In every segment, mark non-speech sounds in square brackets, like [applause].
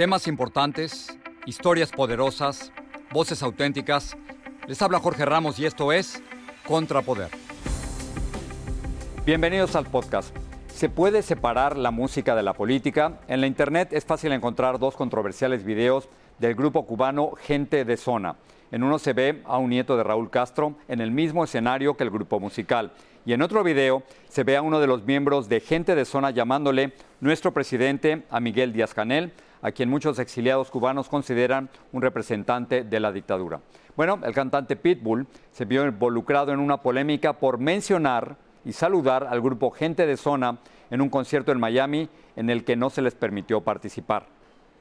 Temas importantes, historias poderosas, voces auténticas. Les habla Jorge Ramos y esto es Contrapoder. Bienvenidos al podcast. ¿Se puede separar la música de la política? En la internet es fácil encontrar dos controversiales videos del grupo cubano Gente de Zona. En uno se ve a un nieto de Raúl Castro en el mismo escenario que el grupo musical. Y en otro video se ve a uno de los miembros de Gente de Zona llamándole nuestro presidente a Miguel Díaz Canel, a quien muchos exiliados cubanos consideran un representante de la dictadura. Bueno, el cantante Pitbull se vio involucrado en una polémica por mencionar y saludar al grupo Gente de Zona en un concierto en Miami en el que no se les permitió participar.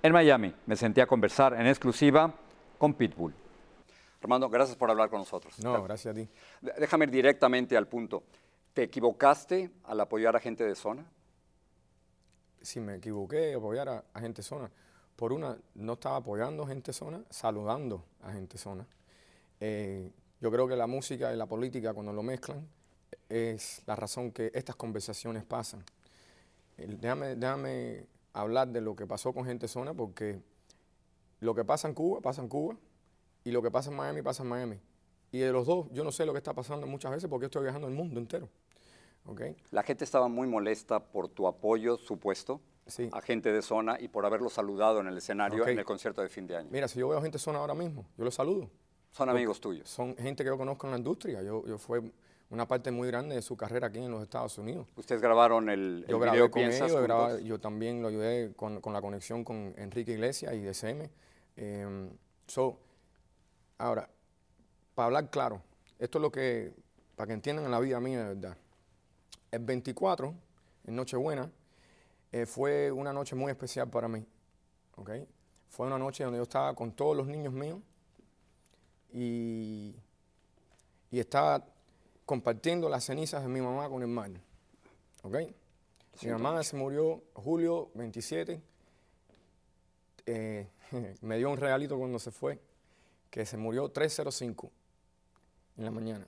En Miami me senté a conversar en exclusiva con Pitbull. Armando, gracias por hablar con nosotros. No, gracias a ti. Déjame ir directamente al punto. ¿Te equivocaste al apoyar a gente de zona? Si me equivoqué, apoyar a, a gente zona. Por una, no estaba apoyando a gente zona, saludando a gente zona. Eh, yo creo que la música y la política, cuando lo mezclan, es la razón que estas conversaciones pasan. Déjame, déjame hablar de lo que pasó con gente zona, porque lo que pasa en Cuba, pasa en Cuba, y lo que pasa en Miami, pasa en Miami. Y de los dos, yo no sé lo que está pasando muchas veces porque estoy viajando el mundo entero. ¿Okay? La gente estaba muy molesta por tu apoyo supuesto Sí. a gente de zona y por haberlo saludado en el escenario en el concierto de fin de año. Mira, si yo veo gente zona ahora mismo, yo los saludo. Son amigos tuyos. Son gente que yo conozco en la industria. Yo, yo fue una parte muy grande de su carrera aquí en los Estados Unidos. Ustedes grabaron el, el Yo video grabé con Piensas ellos, grababa- yo también lo ayudé con, con la conexión con Enrique Iglesias y DCM. Eh, so, ahora, para hablar claro, esto es lo que, para que entiendan en la vida mía de verdad. El 24, en Nochebuena, eh, fue una noche muy especial para mí. ¿ok? Fue una noche donde yo estaba con todos los niños míos y, y estaba compartiendo las cenizas de mi mamá con mi hermano. ¿ok? Mi mamá se murió julio 27. Eh, [laughs] me dio un regalito cuando se fue, que se murió 305 en la mañana.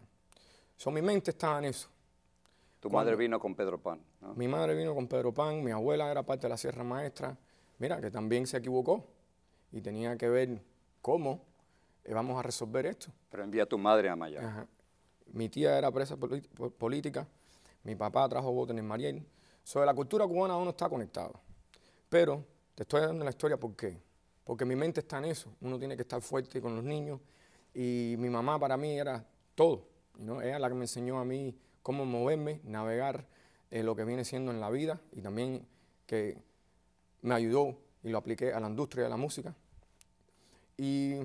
So, mi mente estaba en eso. Tu madre vino con Pedro Pan. ¿no? Mi madre vino con Pedro Pan, mi abuela era parte de la Sierra Maestra. Mira, que también se equivocó y tenía que ver cómo eh, vamos a resolver esto. Pero envía a tu madre a Miami. Ajá. Mi tía era presa política, mi papá trajo voto en el Mariel. Sobre la cultura cubana uno está conectado. Pero te estoy dando la historia ¿por qué? Porque mi mente está en eso. Uno tiene que estar fuerte con los niños. Y mi mamá para mí era todo. ¿no? Ella es la que me enseñó a mí cómo moverme, navegar eh, lo que viene siendo en la vida y también que me ayudó y lo apliqué a la industria de la música. Y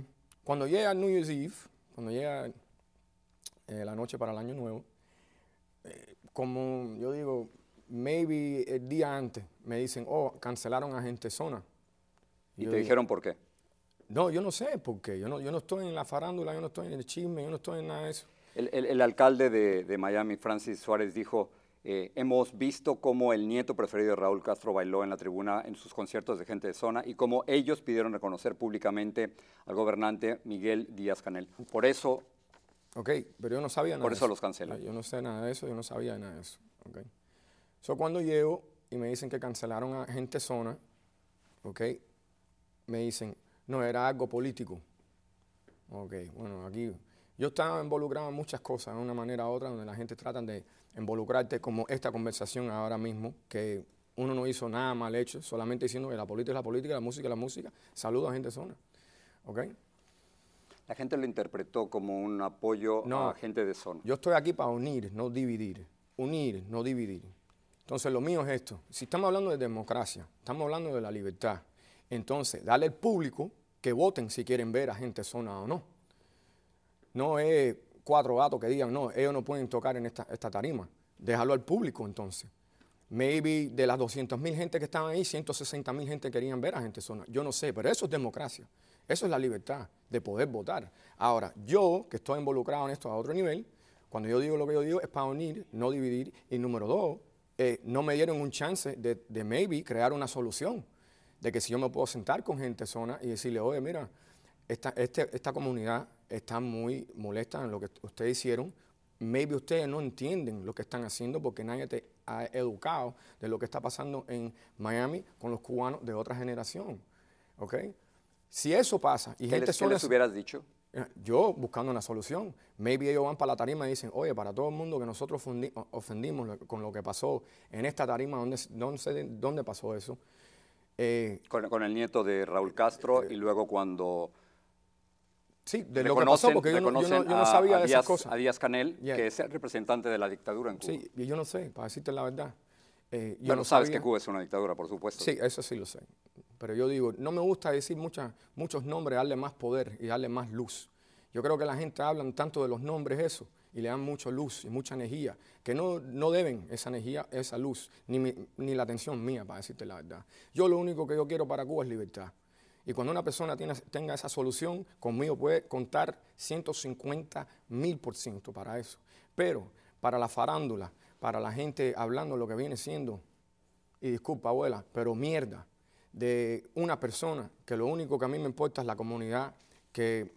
cuando llega New Year's Eve, cuando llega eh, la noche para el año nuevo, eh, como yo digo, maybe el día antes me dicen, oh, cancelaron a gente zona. ¿Y yo te digo, dijeron por qué? No, yo no sé por qué. Yo no, yo no estoy en la farándula, yo no estoy en el chisme, yo no estoy en nada de eso. El, el- el alcalde de, de Miami, Francis Suárez, dijo, eh, hemos visto cómo el nieto preferido de Raúl Castro bailó en la tribuna en sus conciertos de gente de zona y cómo ellos pidieron reconocer públicamente al gobernante Miguel Díaz Canel. Por eso, Ok, pero yo no sabía nada Por de eso los cancelan. Yo no sé nada de eso, yo no sabía nada de eso. Ok. So, cuando llego y me dicen que cancelaron a gente zona, ok, me dicen, no, era algo político. Ok, bueno, aquí yo estaba involucrado en muchas cosas, de una manera u otra, donde la gente trata de involucrarte como esta conversación ahora mismo, que uno no hizo nada mal hecho, solamente diciendo que la política es la política, la música es la música. Saludo a gente zona. ¿Ok? la gente lo interpretó como un apoyo No. a gente de zona. Yo estoy aquí para unir, no dividir. Unir, no dividir. Entonces, lo mío es esto. Si estamos hablando de democracia, estamos hablando de la libertad. Entonces, darle al público que voten si quieren ver a gente zona o no. No es cuatro gatos que digan, no, ellos no pueden tocar en esta, esta tarima. Déjalo al público entonces. Maybe de las 200 mil gente que estaban ahí, 160 mil gente querían ver a gente zona. Yo no sé, pero eso es democracia. Eso es la libertad de poder votar. Ahora, yo, que estoy involucrado en esto a otro nivel, cuando yo digo lo que yo digo es para unir, no dividir. Y número dos, eh, no me dieron un chance de, de maybe crear una solución. De que si yo me puedo sentar con gente zona y decirle, oye, mira, esta, este- esta comunidad está muy molesta en lo que ustedes hicieron. Maybe ustedes no entienden lo que están haciendo porque nadie te ha educado de lo que está pasando en Miami con los cubanos de otra generación. ¿ok? Si eso pasa y ¿Qué gente les, qué suena les hubieras dicho? eh, yo buscando una solución. Maybe ellos van para la tarima y dicen, oye, para todo el mundo que nosotros ofendimos con lo que pasó en esta tarima, ¿dónde, dónde, dónde pasó eso? Eh, Con, con el nieto de Raúl Castro y luego cuando sí, de lo que pasó, porque yo no, yo no- yo no a- sabía a de esas Díaz- cosas. A Díaz Canel, Yeah. que es el representante de la dictadura en Cuba. Sí, y yo no sé, para decirte la verdad. Eh, yo Bueno, no sabes sabía- que Cuba es una dictadura, por supuesto. Sí, eso sí lo sé. Pero yo digo, no me gusta decir muchas, muchos nombres, darle más poder y darle más luz. Yo creo que la gente habla tanto de los nombres eso y le dan mucha luz y mucha energía, que no, no deben esa energía, esa luz, ni, mi- ni la atención mía, para decirte la verdad. Yo lo único que yo quiero para Cuba es libertad. Y cuando una persona tenga esa solución, conmigo puede contar 150 mil por ciento para eso. Pero para la farándula, para la gente hablando lo que viene siendo y disculpa abuela, pero mierda, de una persona que lo único que a mí me importa es la comunidad, que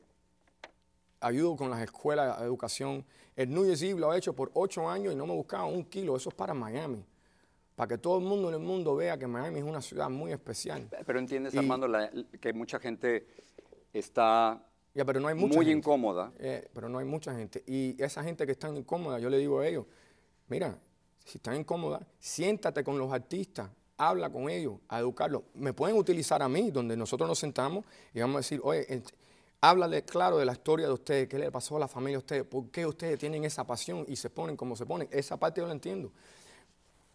ayudo con las escuelas de educación. El New Year's lo ha hecho por ocho años y no me buscaba un kilo, eso es para Miami, para que todo el mundo en el mundo vea que Miami es una ciudad muy especial. Pero entiendes, Y- Armando, la- que mucha gente está Ya, pero no hay mucha muy gente. incómoda. Eh, pero no hay mucha gente. Y esa gente que está incómoda, yo le digo a ellos, mira, si están incómodas, siéntate con los artistas, habla con ellos, a educarlos. Me pueden utilizar a mí, donde nosotros nos sentamos y vamos a decir, oye, eh, háblale claro de la historia de ustedes, qué le pasó a la familia de ustedes, por qué ustedes tienen esa pasión y se ponen como se ponen. Esa parte yo la entiendo.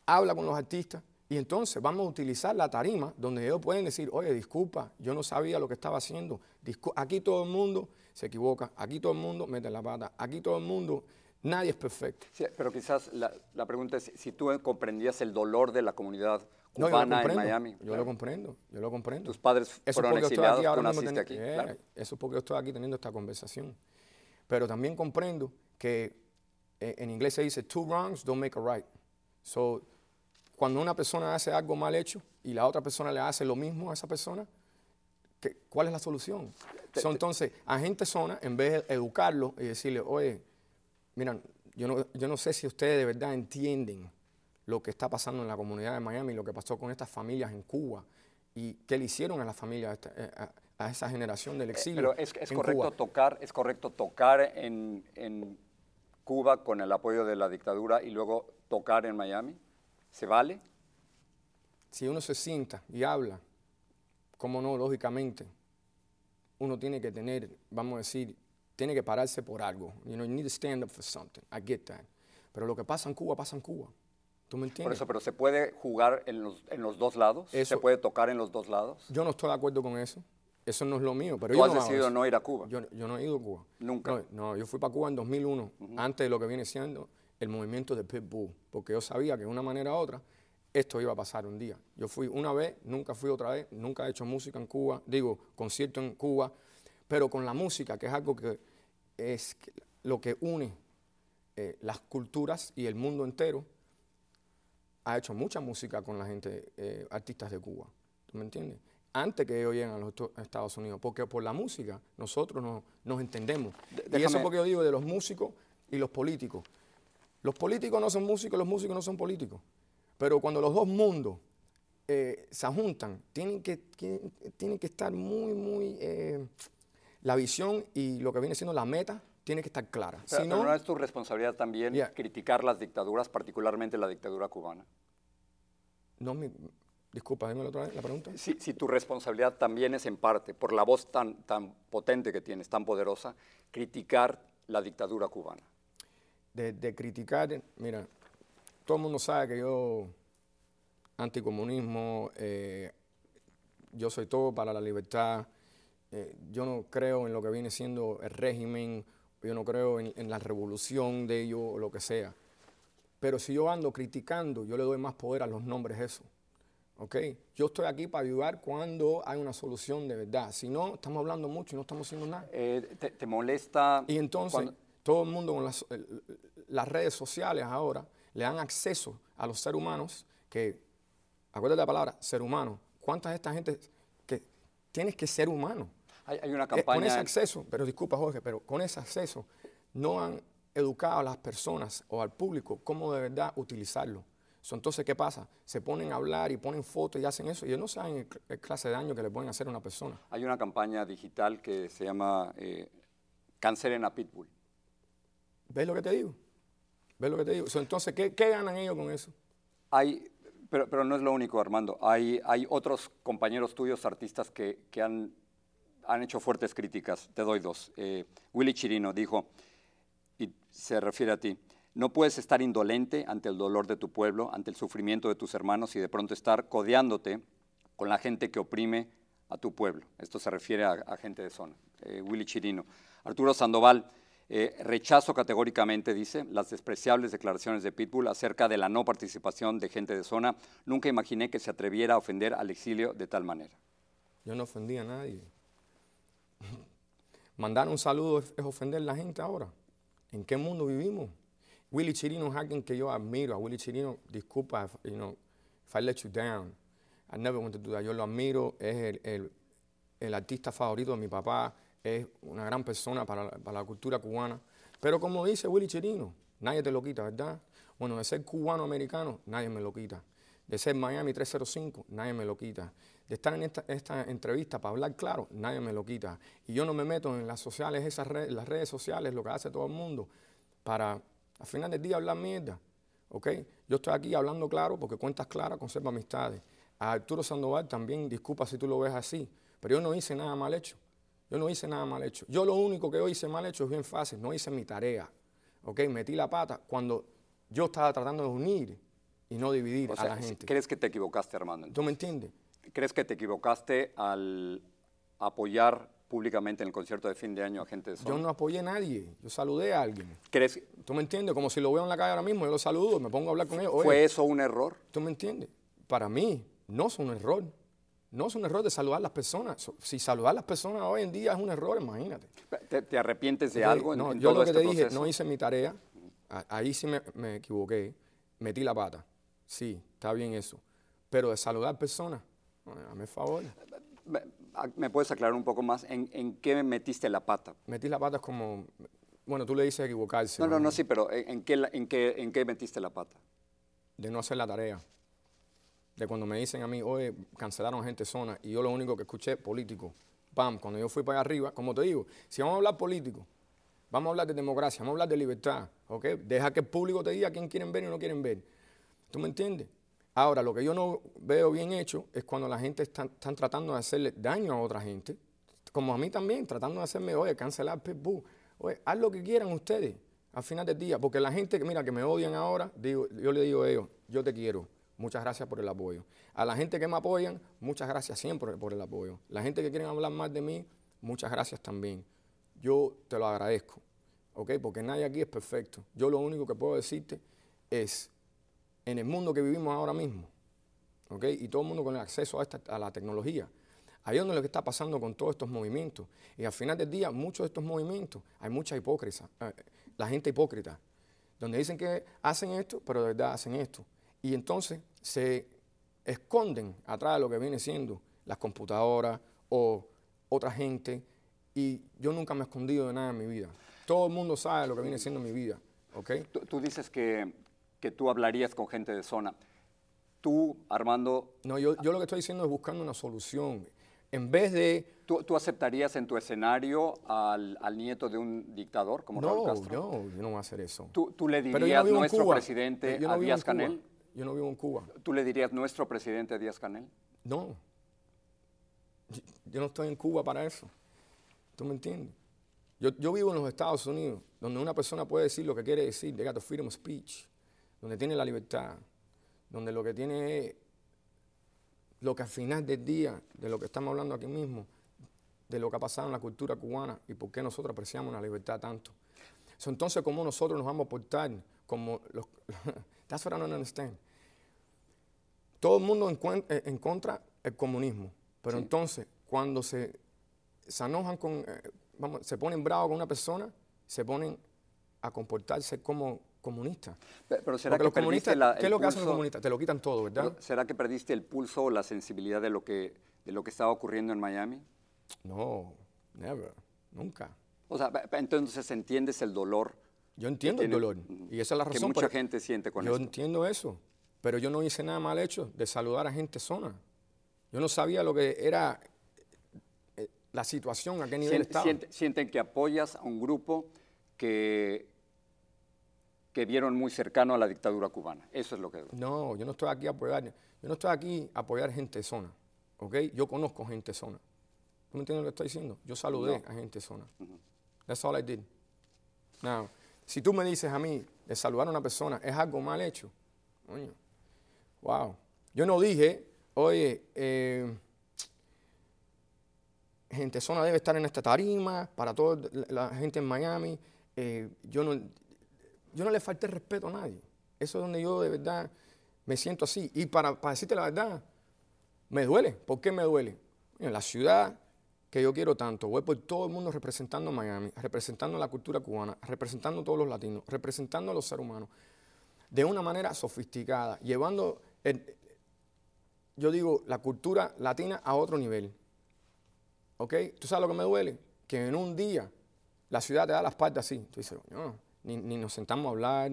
Habla con los artistas y entonces vamos a utilizar la tarima donde ellos pueden decir, oye, disculpa, yo no sabía lo que estaba haciendo. Discu- aquí todo el mundo se equivoca, aquí todo el mundo mete la pata, aquí todo el mundo, nadie es perfecto. Sí, pero quizás la, la pregunta es si tú comprendías el dolor de la comunidad No, yo lo cubana en comprendo, Miami. Yo claro. lo comprendo, yo lo comprendo. Tus padres Eso fueron exiliados, aquí tú naciste. Eh, claro. Eso es porque yo estoy aquí teniendo esta conversación. Pero también comprendo que eh, en inglés se dice two wrongs don't make a right. So, cuando una persona hace algo mal hecho y la otra persona le hace lo mismo a esa persona, ¿qué- ¿cuál es la solución? So, entonces, a gente zona, en vez de educarlo y decirle, oye, mira, yo no, yo no sé si ustedes de verdad entienden lo que está pasando en la comunidad de Miami, lo que pasó con estas familias en Cuba y qué le hicieron a las familias, a, eh, a- a esa generación del exilio. Pero es, es en correcto Cuba. tocar, es correcto tocar en, en Cuba con el apoyo de la dictadura y luego tocar en Miami. ¿Se vale? Si uno se sienta y habla, cómo no, lógicamente, uno tiene que tener, vamos a decir, tiene que pararse por algo. You know, you need to stand up for something. I get that. Pero lo que pasa en Cuba, pasa en Cuba. ¿Tú me Por entiendes? eso, pero ¿se puede jugar en los, en los dos lados? ¿Se Eso- puede tocar en los dos lados? Yo no estoy de acuerdo con eso. Eso no es lo mío. Pero Tú yo has no decidido no ir a Cuba. Yo, yo no he ido a Cuba. Nunca. No, no, yo fui para Cuba en 2001, antes de lo que viene siendo el movimiento de Pitbull, porque yo sabía que de una manera u otra esto iba a pasar un día. Yo fui una vez, nunca fui otra vez, nunca he hecho música en Cuba, digo, concierto en Cuba, pero con la música, que es algo que es lo que une eh, las culturas y el mundo entero, ha hecho mucha música con la gente, eh, artistas de Cuba. ¿Tú me entiendes? Antes que ellos lleguen a los Estados Unidos, porque por la música nosotros nos, nos entendemos. De- y eso es porque yo digo de los músicos y los políticos. Los políticos no son músicos, los músicos no son políticos. Pero cuando los dos mundos eh, se juntan, tienen que, tienen que estar muy, muy... eh, la visión y lo que viene siendo la meta tiene que estar clara. Pero, si pero no, es tu responsabilidad también Yeah. criticar las dictaduras, particularmente la dictadura cubana. no mi- disculpa, otra vez la pregunta. Si, si tu responsabilidad también es en parte, por la voz tan, tan potente que tienes, tan poderosa, criticar la dictadura cubana. De, de criticar, mira, todo el mundo sabe que yo, anticomunismo, eh, yo soy todo para la libertad, eh, yo no creo en lo que viene siendo el régimen, yo no creo en, en la revolución de ellos o lo que sea. Pero si yo ando criticando, yo le doy más poder a los nombres eso. ¿Ok? Yo estoy aquí para ayudar cuando hay una solución de verdad. Si no, estamos hablando mucho y no estamos haciendo nada. Eh, te, te molesta? Y entonces, cuando- todo el mundo con las, redes sociales ahora le dan acceso a los seres humanos que, acuérdate la palabra, ser humano. ¿Cuánta de esta gente que tienes que ser humano? hay, hay una Eh, con campaña. ese acceso, pero disculpa Jorge, pero con ese acceso no han educado a las personas o al público cómo de verdad utilizarlo. entonces, ¿qué pasa? Se ponen a hablar y ponen fotos y hacen eso. Y ellos no saben el, clase de daño que le pueden hacer a una persona. Hay una campaña digital que se llama eh, Cancelen a Pitbull. ¿Ves lo que te digo? ¿Ves lo que te digo? entonces, ¿qué, ganan ellos con eso? Hay, pero, pero, no es lo único, Armando. Hay, hay otros compañeros tuyos, artistas, que, que han, han, hecho fuertes críticas. Te doy dos. Eh, Willy Chirino dijo, y se refiere a ti, no puedes estar indolente ante el dolor de tu pueblo, ante el sufrimiento de tus hermanos y de pronto estar codeándote con la gente que oprime a tu pueblo. Esto se refiere a, gente de zona. Eh, Willy Chirino. Arturo Sandoval, eh, rechazo categóricamente, dice, las despreciables declaraciones de Pitbull acerca de la no participación de gente de zona. Nunca imaginé que se atreviera a ofender al exilio de tal manera. Yo no ofendí a nadie. [laughs] Mandar un saludo es, ofender a la gente ahora. ¿En qué mundo vivimos? Willy Chirino es alguien que yo admiro. A Willy Chirino, disculpa, you know, if I let you down. I never want to do that. Yo lo admiro, es el, el artista favorito de mi papá es una gran persona para, la cultura cubana. Pero como dice Willy Chirino, nadie te lo quita, ¿verdad? Bueno, de ser cubano-americano, nadie me lo quita. De ser Miami 305, nadie me lo quita. De estar en esta, entrevista para hablar claro, nadie me lo quita. Y yo no me meto en las sociales, esas redes, las redes sociales, lo que hace todo el mundo, para al final del día hablar mierda. ¿Ok? Yo estoy aquí hablando claro porque cuentas claras conserva amistades. A Arturo Sandoval también, disculpa si tú lo ves así, pero yo no hice nada mal hecho. Yo no hice nada mal hecho. Yo lo único que yo hice mal hecho es bien fácil, no hice mi tarea. ¿Ok? Metí la pata cuando yo estaba tratando de unir y no dividir a la gente. ¿Crees que te equivocaste, Armando? ¿Tú me entiendes? ¿Crees que te equivocaste al apoyar públicamente en el concierto de fin de año a gente de Yo no apoyé a nadie, yo saludé a alguien. ¿Crees? ¿Tú me entiendes? Como si lo veo en la calle ahora mismo, yo lo saludo, me pongo a hablar con ellos. ¿Fue eso un error? ¿Tú me entiendes? Para mí no es un error. No es un error de saludar a las personas. Si saludar a las personas hoy en día es un error, imagínate. ¿Te, arrepientes de algo? no, yo lo que este te dije, no hice mi tarea. Ahí sí me, equivoqué. Metí la pata. Sí, está bien eso. Pero de saludar personas, dame favor. ¿Me puedes aclarar un poco más? ¿En, qué metiste la pata? Metí la pata como, bueno, tú le dices equivocarse. No, no, no, sí, pero ¿en qué, en, qué, ¿en qué metiste la pata? De no hacer la tarea de cuando me dicen a mí, oye, cancelaron gente zona, y yo lo único que escuché, político. Pam, cuando yo fui para arriba, como te digo, si vamos a hablar político, vamos a hablar de democracia, vamos a hablar de libertad, ¿ok? Deja que el público te diga quién quieren ver y no quieren ver. ¿Tú me entiendes? Ahora, lo que yo no veo bien hecho es cuando la gente está, tratando de hacerle daño a otra gente, como a mí también, tratando de hacerme, oye, cancelar Pitbull. Oye, haz lo que quieran ustedes al final del día, porque la gente, mira, que me odian ahora, digo, yo le digo a ellos, yo te quiero, muchas gracias por el apoyo. A la gente que me apoyan, muchas gracias siempre por el apoyo. La gente que quiere hablar más de mí, muchas gracias también. Yo te lo agradezco, ¿ok? Porque nadie aquí es perfecto. Yo lo único que puedo decirte es, en el mundo que vivimos ahora mismo, ¿ok? Y todo el mundo con el acceso a, esta, a la tecnología, ahí es donde lo que está pasando con todos estos movimientos. Y al final del día, muchos de estos movimientos, hay mucha hipócrita, eh, la gente hipócrita, donde dicen que hacen esto, pero de verdad hacen esto. Y entonces se esconden atrás de lo que viene siendo las computadoras o otra gente. Y yo nunca me he escondido de nada en mi vida. Todo el mundo sabe lo que viene siendo mi vida. ¿okay? Tú, dices que, que, tú hablarías con gente de zona. Tú, Armando... No, yo, yo lo que estoy diciendo es buscando una solución. En vez de... ¿Tú, aceptarías en tu escenario al, al, nieto de un dictador como Raúl Castro? No, yo no voy a hacer eso. ¿Tú, tú le dirías nuestro presidente a Díaz Canel? Yo no vivo en Cuba. ¿Tú le dirías nuestro presidente Díaz Canel? No. Yo no estoy en Cuba para eso. ¿Tú me entiendes? Yo, vivo en los Estados Unidos, donde una persona puede decir lo que quiere decir, de freedom of speech, donde tiene la libertad, donde lo que tiene es lo que al final del día, de lo que estamos hablando aquí mismo, de lo que ha pasado en la cultura cubana y por qué nosotros apreciamos la libertad tanto. entonces, ¿cómo nosotros nos vamos a portar como los... [laughs] That's what I don't understand. Todo el mundo eh, en, contra del comunismo, pero entonces cuando se, se enojan con, eh, vamos, se ponen bravos con una persona, se ponen a comportarse como comunistas. Pero, será que los comunistas, la, ¿qué es lo que hacen los comunistas? Te lo quitan todo, ¿verdad? ¿Será que perdiste el pulso o la sensibilidad de lo que de lo que estaba ocurriendo en Miami? No, never, nunca. O sea, entonces entiendes el dolor. Yo entiendo el dolor y esa es la razón. Que mucha gente siente con eso. Yo entiendo eso. Pero yo no hice nada mal hecho de saludar a gente zona. Yo no sabía lo que era eh, la situación, a qué nivel estaba. Sienten, que apoyas a un grupo que, que vieron muy cercano a la dictadura cubana. Eso es lo que... No, yo no estoy aquí a apoyar, yo no estoy aquí a apoyar gente zona, ¿ok? Yo conozco gente zona. ¿Tú me entiendes lo que estoy diciendo? Yo saludé a gente zona. That's all I did. Now, si tú me dices a mí de saludar a una persona es algo mal hecho, coño, Wow. Yo no dije, oye, eh, gente zona debe estar en esta tarima para toda la gente en Miami. Eh, yo, no, yo no le falté respeto a nadie. Eso es donde yo de verdad me siento así. Y para, para decirte la verdad, me duele. ¿Por qué me duele? En la ciudad que yo quiero tanto, voy por todo el mundo representando Miami, representando la cultura cubana, representando a todos los latinos, representando a los seres humanos, de una manera sofisticada, llevando yo digo, la cultura latina a otro nivel. ¿Ok? ¿Tú sabes lo que me duele? Que en un día la ciudad te da las partes así. Tú dices, no, ni, nos sentamos a hablar,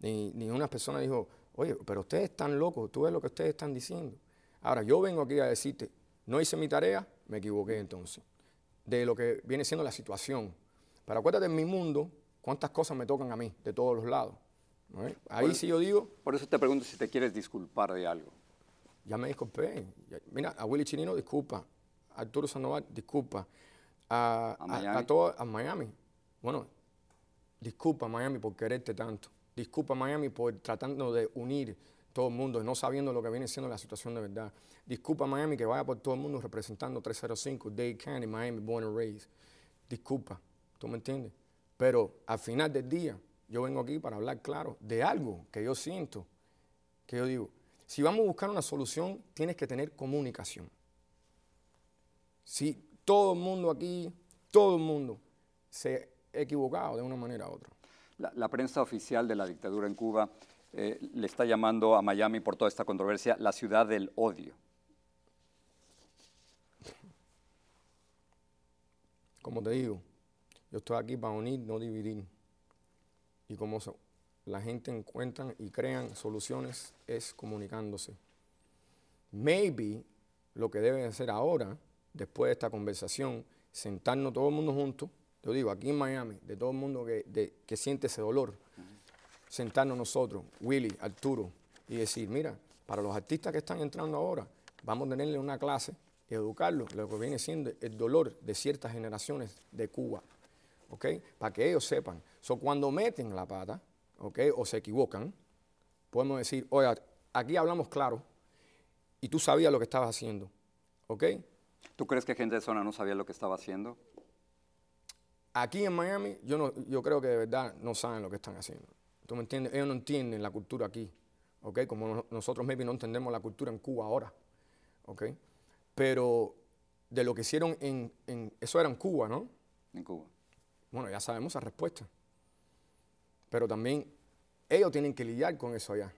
ni, ni una persona dijo, oye, pero ustedes están locos, tú ves lo que ustedes están diciendo. Ahora, yo vengo aquí a decirte, no hice mi tarea, me equivoqué entonces, de lo que viene siendo la situación. Pero acuérdate en mi mundo, cuántas cosas me tocan a mí, de todos los lados. Ahí sí yo digo. Por eso te pregunto si te quieres disculpar de algo. Ya me disculpé. Mira, a Willy Chinino, disculpa. A Arturo Sandoval, disculpa. A, a, todo, a Miami. Bueno, disculpa Miami por quererte tanto. Disculpa Miami por tratando de unir todo el mundo, no sabiendo lo que viene siendo la situación de verdad. Disculpa Miami que vaya por todo el mundo representando 305, Dade County, Miami, born and raised. Disculpa, ¿tú me entiendes? Pero al final del día, yo vengo aquí para hablar claro de algo que yo siento, que yo digo, si vamos a buscar una solución, tienes que tener comunicación. Si todo el mundo aquí, todo el mundo se ha equivocado de una manera u otra. La, prensa oficial de la dictadura en Cuba eh, le está llamando a Miami por toda esta controversia la ciudad del odio. Como te digo, yo estoy aquí para unir, no dividir y como la gente encuentra y crean soluciones es comunicándose. Maybe lo que debe hacer ahora, después de esta conversación, sentarnos todo el mundo juntos, yo digo, aquí en Miami, de todo el mundo que, que siente ese dolor, sentarnos nosotros, Willy, Arturo, y decir, mira, para los artistas que están entrando ahora, vamos a tenerle una clase y educarlos, lo que viene siendo el dolor de ciertas generaciones de Cuba. ¿ok? Para que ellos sepan. So, cuando meten la pata, ¿ok? O se equivocan, podemos decir, oye, aquí hablamos claro y tú sabías lo que estabas haciendo, ¿ok? ¿Tú crees que gente de zona no sabía lo que estaba haciendo? Aquí en Miami, yo, no, yo creo que de verdad no saben lo que están haciendo. ¿Tú me entiendes? Ellos no entienden la cultura aquí, ¿ok? Como nosotros maybe no entendemos la cultura en Cuba ahora, ¿ok? Pero de lo que hicieron en, en eso era en Cuba, ¿no? En Cuba. Bueno, ya sabemos la respuesta. Pero también ellos tienen que lidiar con eso allá.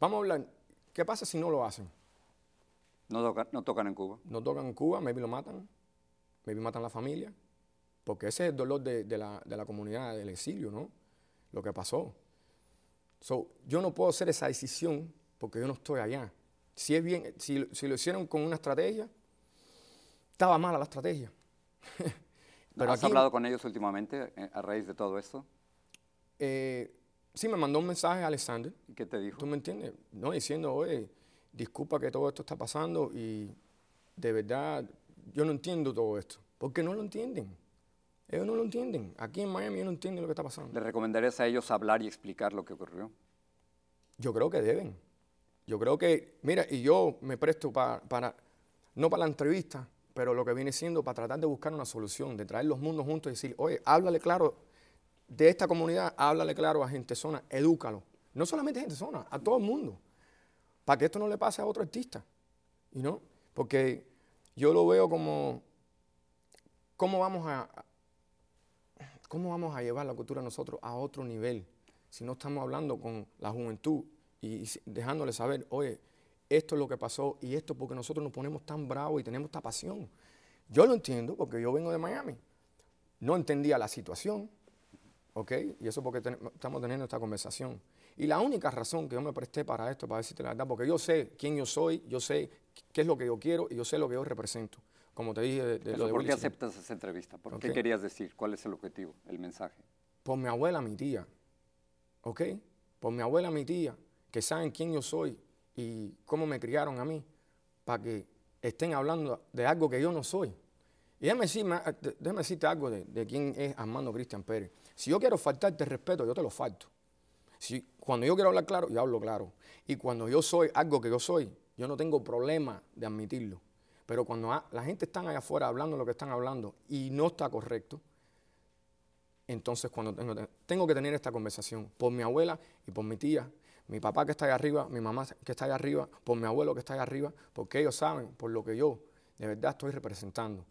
Vamos a hablar, ¿qué pasa si no lo hacen? No, tocan, no tocan en Cuba. No tocan en Cuba, maybe lo matan, maybe matan a la familia, porque ese es el dolor de, la, comunidad del exilio, ¿no? Lo que pasó. So, yo no puedo hacer esa decisión porque yo no estoy allá. Si, es bien, si, si lo hicieron con una estrategia, estaba mala la estrategia. [laughs] ¿Has hablado con ellos últimamente eh, a raíz de todo esto? Eh, sí, me mandó un mensaje a Alexander. ¿Y qué te dijo? ¿Tú me entiendes? No, diciendo, oye, disculpa que todo esto está pasando y de verdad yo no entiendo todo esto. Porque no lo entienden. Ellos no lo entienden. Aquí en Miami ellos no entienden lo que está pasando. ¿Le recomendarías a ellos hablar y explicar lo que ocurrió? Yo creo que deben. Yo creo que, mira, y yo me presto para, no para la entrevista, pero lo que viene siendo para tratar de buscar una solución, de traer los mundos juntos y decir, oye, háblale claro de esta comunidad, háblale claro a gente zona, edúcalo. No solamente a gente zona, a todo el mundo. Para que esto no le pase a otro artista. ¿Y no? Porque yo lo veo como, ¿cómo vamos a, cómo vamos a llevar la cultura nosotros a otro nivel? Si no estamos hablando con la juventud y dejándole saber, oye, esto es lo que pasó y esto porque nosotros nos ponemos tan bravos y tenemos esta pasión. Yo lo entiendo porque yo vengo de Miami. No entendía la situación, ¿ok? Y eso porque estamos teniendo esta conversación. Y la única razón que yo me presté para esto, para decirte la verdad, porque yo sé quién yo soy, yo sé qué es lo que yo quiero y yo sé lo que yo represento. Como te dije de, de Eso, lo de ¿Por qué aceptas esa entrevista? ¿Por qué querías decir? ¿Cuál es el objetivo, el mensaje? por mi abuela, mi tía, ¿ok? Por mi abuela, mi tía, que saben quién yo soy y cómo me criaron a mí, para que estén hablando de algo que yo no soy. Y déjame, decirme- déjame decirte algo de, de quién es Armando Cristian Pérez. Si yo quiero faltarte respeto, yo te lo falto. Si, cuando yo quiero hablar claro, yo hablo claro. Y cuando yo soy algo que yo soy, yo no tengo problema de admitirlo. Pero cuando la gente está allá afuera hablando lo que están hablando y no está correcto, entonces cuando tengo, tengo que tener esta conversación por mi abuela y por mi tía, mi papá que está allá arriba, mi mamá que está allá arriba, por mi abuelo que está allá arriba, porque ellos saben por lo que yo de verdad estoy representando.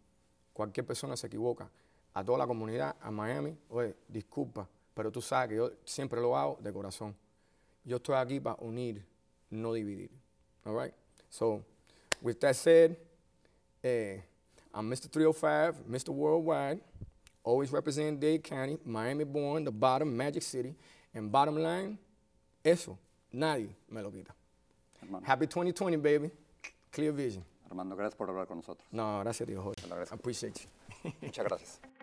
Cualquier persona se equivoca. A toda la comunidad, a Miami, oye, disculpa, pero tú sabes que yo siempre lo hago de corazón. Yo estoy aquí para unir, no dividir. All right? So, with that said, eh, I'm Mr. 305, Mr. Worldwide, always representing Dade County, Miami born, the bottom, Magic City. And bottom line, eso, nadie me lo quita. Armando, Happy 2020, baby. Clear vision. Armando, gracias por hablar con nosotros. No, gracias a Dios, Jorge. I appreciate you. Muchas gracias.